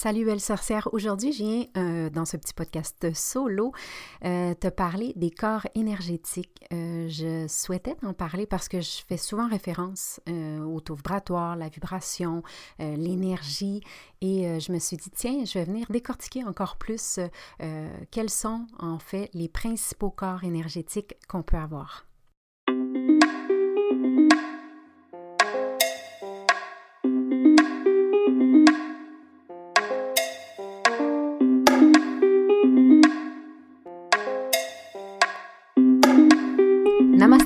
Salut belle sorcière, aujourd'hui je viens euh, dans ce petit podcast solo euh, te parler des corps énergétiques. Euh, je souhaitais t'en parler parce que je fais souvent référence au taux vibratoire, la vibration, l'énergie et je me suis dit tiens je vais venir décortiquer encore plus quels sont en fait les principaux corps énergétiques qu'on peut avoir.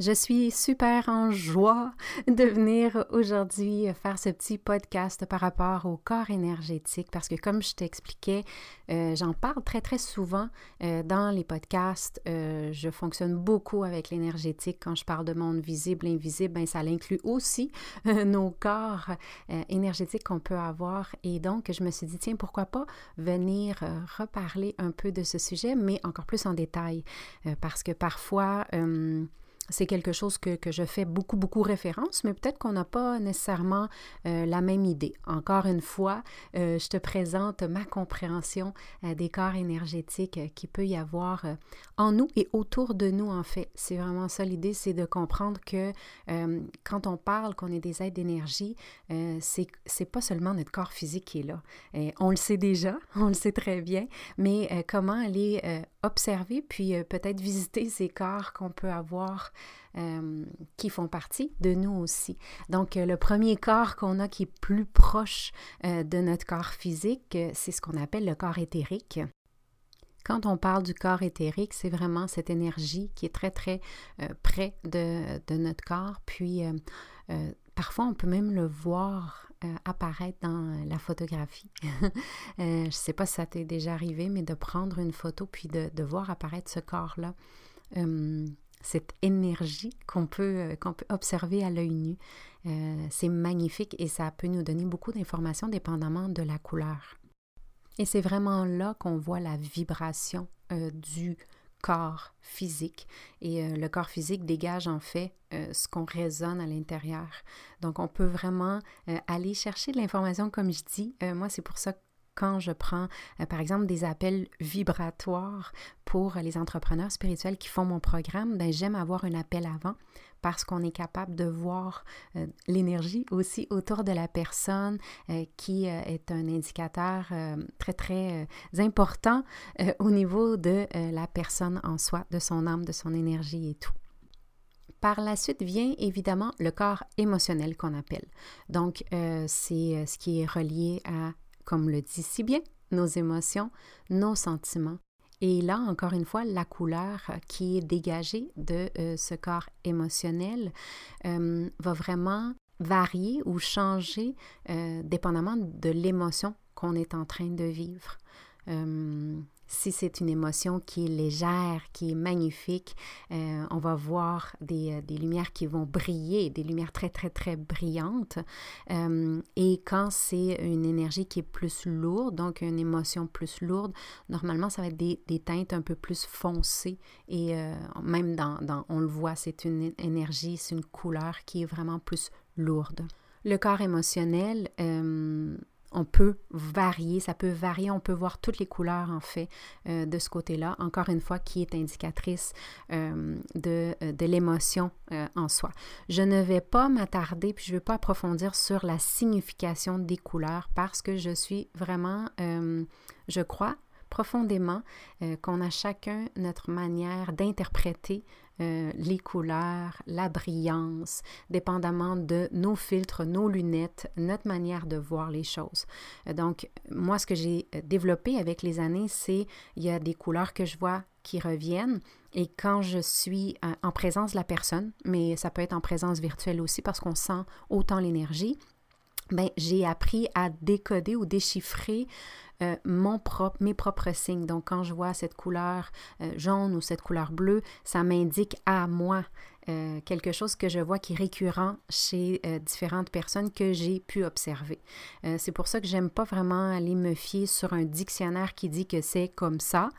Je suis super en joie de venir aujourd'hui faire ce petit podcast par rapport au corps énergétique parce que comme je t'expliquais, euh, j'en parle très très souvent euh, dans les podcasts. Euh, je fonctionne beaucoup avec l'énergétique. Quand je parle de monde visible, invisible, ben, ça l'inclut aussi nos corps énergétiques qu'on peut avoir. Et donc je me suis dit tiens pourquoi pas venir reparler un peu de ce sujet mais encore plus en détail. Parce que parfois c'est quelque chose que, je fais beaucoup, beaucoup référence, mais peut-être qu'on n'a pas nécessairement euh, la même idée. Encore une fois, euh, je te présente ma compréhension euh, des corps énergétiques qui peut y avoir en nous et autour de nous, en fait. C'est vraiment ça l'idée, c'est de comprendre que quand on parle qu'on est des êtres d'énergie, c'est, c'est pas seulement notre corps physique qui est là. on le sait déjà, on le sait très bien, mais comment aller observer puis peut-être visiter ces corps qu'on peut avoir euh, qui font partie de nous aussi. Donc, euh, le premier corps qu'on a qui est plus proche euh, de notre corps physique, c'est ce qu'on appelle le corps éthérique. Quand on parle du corps éthérique, c'est vraiment cette énergie qui est très, très près de, notre corps. Puis, parfois, on peut même le voir apparaître dans la photographie. je ne sais pas si ça t'est déjà arrivé, mais de prendre une photo puis de, voir apparaître ce corps-là cette énergie qu'on peut, euh, qu'on peut observer à l'œil nu. Euh, c'est magnifique et ça peut nous donner beaucoup d'informations dépendamment de la couleur. Et c'est vraiment là qu'on voit la vibration euh, du corps physique. Et le corps physique dégage en fait ce qu'on résonne à l'intérieur. Donc on peut vraiment aller chercher de l'information comme je dis. moi, c'est pour ça que quand je prends, euh, par exemple, des appels vibratoires pour les entrepreneurs spirituels qui font mon programme, ben, j'aime avoir un appel avant parce qu'on est capable de voir euh, l'énergie aussi autour de la personne euh, qui est un indicateur très, très important au niveau de la personne en soi, de son âme, de son énergie et tout. Par la suite vient évidemment le corps émotionnel qu'on appelle. Donc, c'est ce qui est relié à comme le dit si bien, nos émotions, nos sentiments. Et là, encore une fois, la couleur qui est dégagée de euh, ce corps émotionnel euh, va vraiment varier ou changer euh, dépendamment de l'émotion qu'on est en train de vivre. Si c'est une émotion qui est légère, qui est magnifique, euh, on va voir des, euh, des, lumières qui vont briller, des lumières très, très, très brillantes. Euh, et quand c'est une énergie qui est plus lourde, donc une émotion plus lourde, normalement, ça va être des, des teintes un peu plus foncées. Et même dans, dans, on le voit, c'est une énergie, c'est une couleur qui est vraiment plus lourde. Le corps émotionnel, on peut varier, ça peut varier, on peut voir toutes les couleurs en fait euh, de ce côté-là, encore une fois, qui est indicatrice euh, de, euh, de l'émotion en soi. Je ne vais pas m'attarder, puis je ne vais pas approfondir sur la signification des couleurs parce que je suis vraiment, je crois, profondément qu'on a chacun notre manière d'interpréter euh, les couleurs, la brillance, dépendamment de nos filtres, nos lunettes, notre manière de voir les choses. Euh, donc, moi, ce que j'ai euh, développé avec les années, c'est il y a des couleurs que je vois qui reviennent et quand je suis en présence de la personne, mais ça peut être en présence virtuelle aussi parce qu'on sent autant l'énergie, ben, j'ai appris à décoder ou déchiffrer euh, mon propre, mes propres signes. Donc, quand je vois cette couleur euh, jaune ou cette couleur bleue, ça m'indique à moi euh, quelque chose que je vois qui est récurrent chez différentes personnes que j'ai pu observer. c'est pour ça que j'aime pas vraiment aller me fier sur un dictionnaire qui dit que c'est comme ça,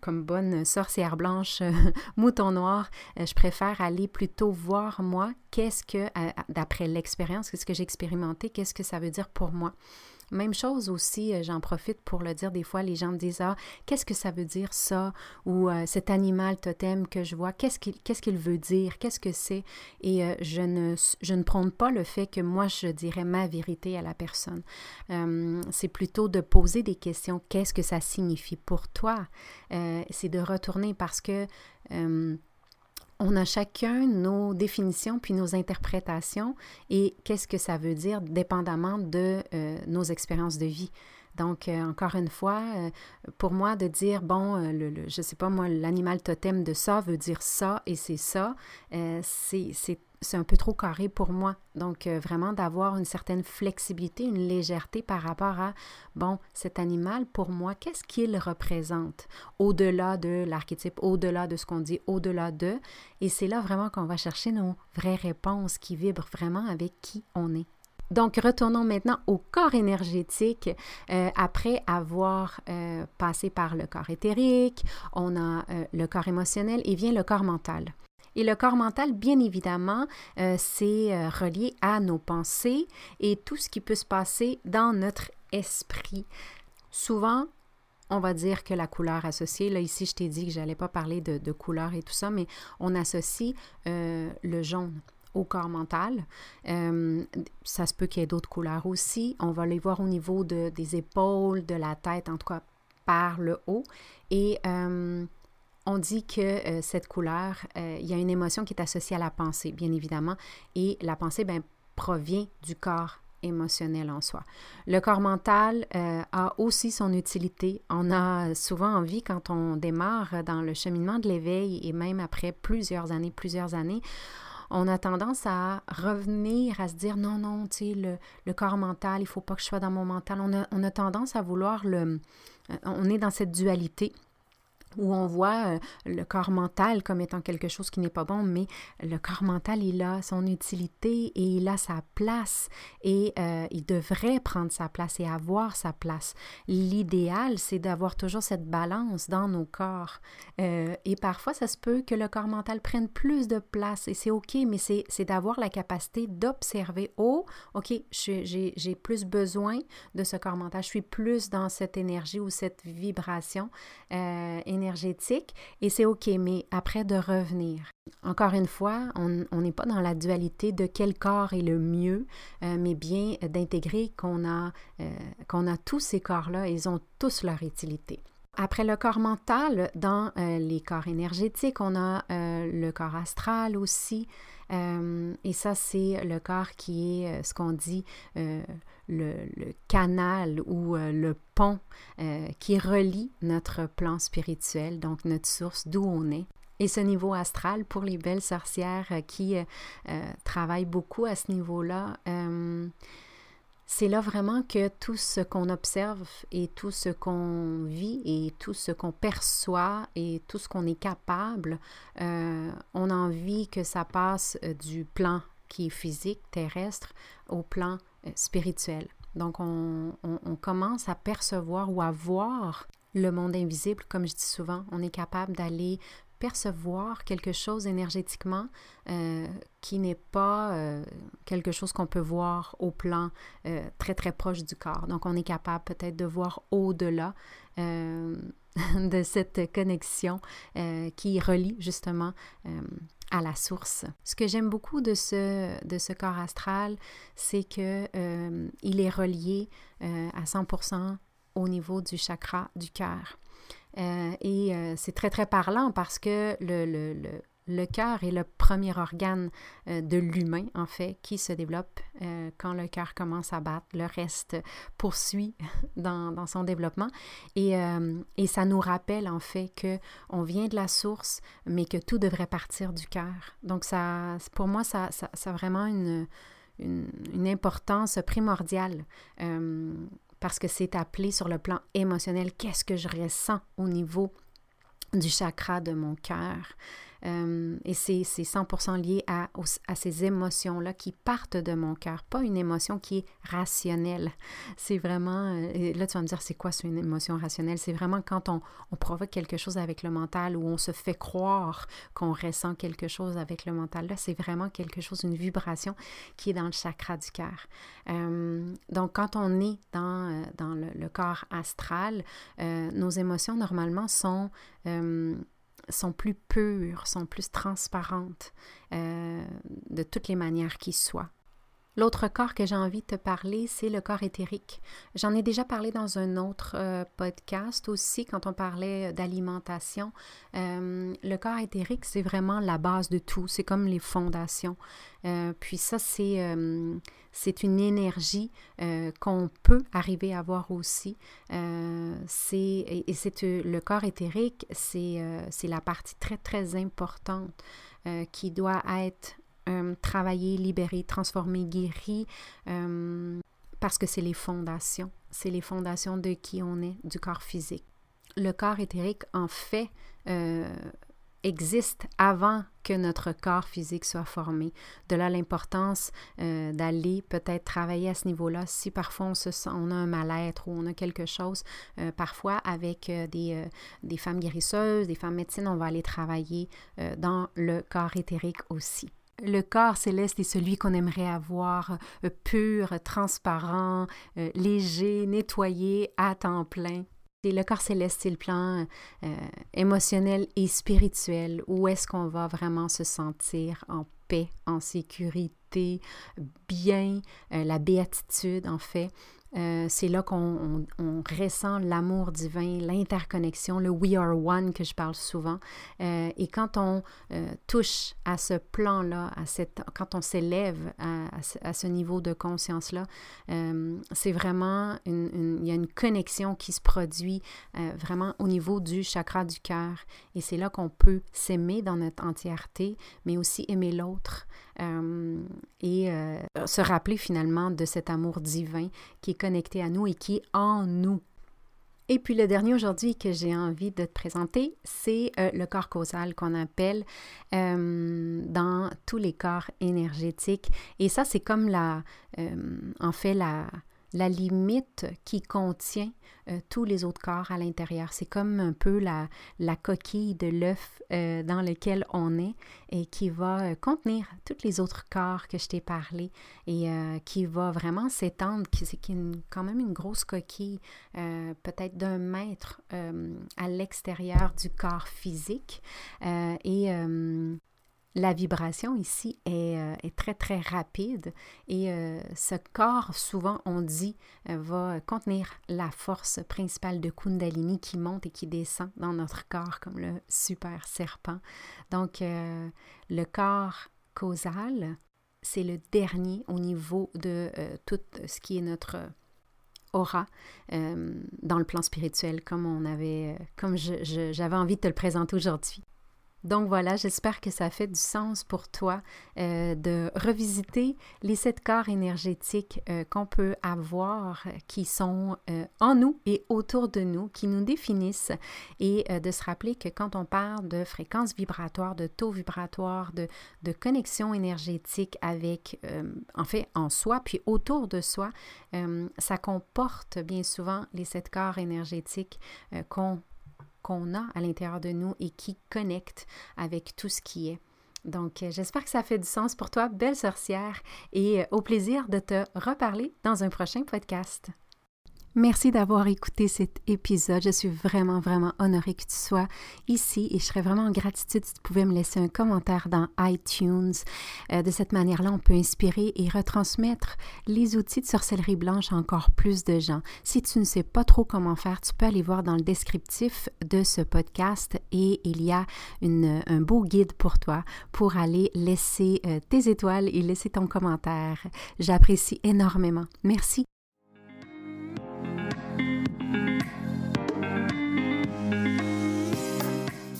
comme bonne sorcière blanche, mouton noir. je préfère aller plutôt voir moi qu'est-ce que, d'après l'expérience, qu'est-ce que j'ai expérimenté, qu'est-ce que ça veut dire pour moi. Même chose aussi, euh, j'en profite pour le dire, des fois les gens me disent Ah, qu'est-ce que ça veut dire ça? Ou euh, cet animal totem que je vois, qu'est-ce qu'il veut dire? Qu'est-ce que c'est? Et euh, je, ne, je ne prône pas le fait que moi je dirais ma vérité à la personne. c'est plutôt de poser des questions. Qu'est-ce que ça signifie pour toi? C'est de retourner parce que on a chacun nos définitions puis nos interprétations et qu'est-ce que ça veut dire dépendamment de euh, nos expériences de vie. Donc, euh, encore une fois, euh, pour moi, de dire, bon, le, je ne sais pas, moi, l'animal totem de ça veut dire ça et c'est ça, c'est c'est un peu trop carré pour moi. Donc, euh, vraiment d'avoir une certaine flexibilité, une légèreté par rapport à, bon, cet animal, pour moi, qu'est-ce qu'il représente? Au-delà de l'archétype, au-delà de ce qu'on dit, au-delà de. Et c'est là vraiment qu'on va chercher nos vraies réponses qui vibrent vraiment avec qui on est. Donc, retournons maintenant au corps énergétique. Euh, après avoir euh, passé par le corps éthérique, on a le corps émotionnel et vient le corps mental. Et le corps mental, bien évidemment, euh, c'est euh, relié à nos pensées et tout ce qui peut se passer dans notre esprit. Souvent, on va dire que la couleur associée, là ici je t'ai dit que je n'allais pas parler de, couleur et tout ça, mais on associe euh, le jaune au corps mental. ça se peut qu'il y ait d'autres couleurs aussi. On va les voir au niveau de, des épaules, de la tête, en tout cas par le haut. Et on dit que euh, cette couleur, euh, il y a une émotion qui est associée à la pensée, bien évidemment, et la pensée ben, provient du corps émotionnel en soi. Le corps mental euh, a aussi son utilité. On a souvent envie, quand on démarre dans le cheminement de l'éveil, et même après plusieurs années, plusieurs années, on a tendance à revenir, à se dire non, non, tu sais, le, corps mental, il faut pas que je sois dans mon mental. On a, on a tendance à vouloir le... On est dans cette dualité où on voit euh, le corps mental comme étant quelque chose qui n'est pas bon, mais le corps mental, il a son utilité et il a sa place et euh, il devrait prendre sa place et avoir sa place. L'idéal, c'est d'avoir toujours cette balance dans nos corps. Euh, et parfois, ça se peut que le corps mental prenne plus de place et c'est OK, mais c'est d'avoir la capacité d'observer, oh, OK, j'ai plus besoin de ce corps mental, je suis plus dans cette énergie ou cette vibration énergétique et c'est OK, mais après de revenir. Encore une fois, on n'est pas dans la dualité de quel corps est le mieux, euh, mais bien d'intégrer qu'on a, euh, qu'on a tous ces corps-là, ils ont tous leur utilité. Après le corps mental, dans euh, les corps énergétiques, on a le corps astral aussi. et ça, c'est le corps qui est ce qu'on dit le, canal ou euh, le pont euh, qui relie notre plan spirituel, donc notre source d'où on est. Et ce niveau astral, pour les belles sorcières euh, qui travaillent beaucoup à ce niveau-là, c'est là vraiment que tout ce qu'on observe et tout ce qu'on vit et tout ce qu'on perçoit et tout ce qu'on est capable, on a envie que ça passe du plan qui est physique, terrestre, au plan spirituel. Donc, on, commence à percevoir ou à voir le monde invisible, comme je dis souvent. On est capable d'aller percevoir quelque chose énergétiquement euh, qui n'est pas euh, quelque chose qu'on peut voir au plan très très proche du corps. Donc on est capable peut-être de voir au-delà de cette connexion qui relie justement à la source. Ce que j'aime beaucoup de ce, de ce corps astral, c'est que euh, il est relié euh, à 100% au niveau du chakra du cœur. Et c'est très, très parlant parce que le, le, le cœur est le premier organe euh, de l'humain, en fait, qui se développe euh, quand le cœur commence à battre. Le reste poursuit dans, son développement. Euh, et, ça nous rappelle, en fait, qu'on vient de la source, mais que tout devrait partir du cœur. Donc, ça, pour moi, ça, ça, a vraiment une, une, importance primordiale parce que c'est appelé sur le plan émotionnel. Qu'est-ce que je ressens au niveau du chakra de mon cœur? Euh, et c'est 100% lié à, à ces émotions-là qui partent de mon cœur, pas une émotion qui est rationnelle. C'est vraiment, euh, là tu vas me dire, c'est quoi une émotion rationnelle? C'est vraiment quand on, on, provoque quelque chose avec le mental ou on se fait croire qu'on ressent quelque chose avec le mental. Là, c'est vraiment quelque chose, une vibration qui est dans le chakra du cœur. Euh, donc, quand on est dans, dans le corps astral, nos émotions normalement sont sont plus pures, sont plus transparentes euh, de toutes les manières qui soient. L'autre corps que j'ai envie de te parler, c'est le corps éthérique. J'en ai déjà parlé dans un autre euh, podcast aussi, quand on parlait d'alimentation. Euh, le corps éthérique, c'est vraiment la base de tout. C'est comme les fondations. Euh, puis ça, c'est, c'est une énergie qu'on peut arriver à voir aussi. c'est, et, le corps éthérique, c'est la partie très, très importante qui doit être euh, travailler, libérer, transformer, guérir, euh, parce que c'est les fondations. C'est les fondations de qui on est, du corps physique. Le corps éthérique, en fait, euh, existe avant que notre corps physique soit formé. De là l'importance d'aller peut-être travailler à ce niveau-là. Si parfois on, se sent, a un mal-être ou on a quelque chose, parfois avec des, des, femmes guérisseuses, des femmes médecines, on va aller travailler dans le corps éthérique aussi. Le corps céleste est celui qu'on aimerait avoir euh, pur, transparent, euh, léger, nettoyé, à temps plein. Et le corps céleste, c'est le plan euh, émotionnel et spirituel. Où est-ce qu'on va vraiment se sentir en paix, en sécurité, bien, la béatitude en fait? Euh, c'est là qu'on ressent l'amour divin, l'interconnexion, le We are one que je parle souvent. Euh, et quand on euh, touche à ce plan-là, à quand on s'élève à, ce niveau de conscience-là, c'est vraiment il y a une connexion qui se produit vraiment au niveau du chakra du cœur. Et c'est là qu'on peut s'aimer dans notre entièreté, mais aussi aimer l'autre. Et se rappeler finalement de cet amour divin qui est connecté à nous et qui est en nous. Et puis le dernier aujourd'hui que j'ai envie de te présenter, c'est euh, le corps causal qu'on appelle euh, dans tous les corps énergétiques. Et ça, c'est comme la, euh, en fait, la, la limite qui contient euh, tous les autres corps à l'intérieur. C'est comme un peu la, coquille de l'œuf euh, dans lequel on est et qui va euh, contenir tous les autres corps que je t'ai parlé et qui va vraiment s'étendre, qui, c'est quand même une grosse coquille, peut-être d'un mètre à l'extérieur du corps physique. et la vibration ici euh, est, très, très rapide et euh, ce corps, souvent on dit, euh, va contenir la force principale de Kundalini qui monte et qui descend dans notre corps comme le super serpent. Donc, le corps causal, c'est le dernier au niveau de tout ce qui est notre aura dans le plan spirituel, comme on avait, comme j'avais envie de te le présenter aujourd'hui. Donc voilà, j'espère que ça fait du sens pour toi euh, de revisiter les sept corps énergétiques euh, qu'on peut avoir, qui sont euh, en nous et autour de nous, qui nous définissent, et de se rappeler que quand on parle de fréquence vibratoire, de taux vibratoire, de, de connexion énergétique avec, en fait, en soi, puis autour de soi, ça comporte bien souvent les sept corps énergétiques qu'on qu'on a à l'intérieur de nous et qui connecte avec tout ce qui est. Donc, euh, j'espère que ça fait du sens pour toi, belle sorcière, et euh, au plaisir de te reparler dans un prochain podcast. Merci d'avoir écouté cet épisode. Je suis vraiment, vraiment honorée que tu sois ici et je serais vraiment en gratitude si tu pouvais me laisser un commentaire dans iTunes. Euh, de cette manière-là, on peut inspirer et retransmettre les outils de sorcellerie blanche à encore plus de gens. Si tu ne sais pas trop comment faire, tu peux aller voir dans le descriptif de ce podcast et il y a un beau guide pour toi pour aller laisser euh, tes étoiles et laisser ton commentaire. J'apprécie énormément. Merci.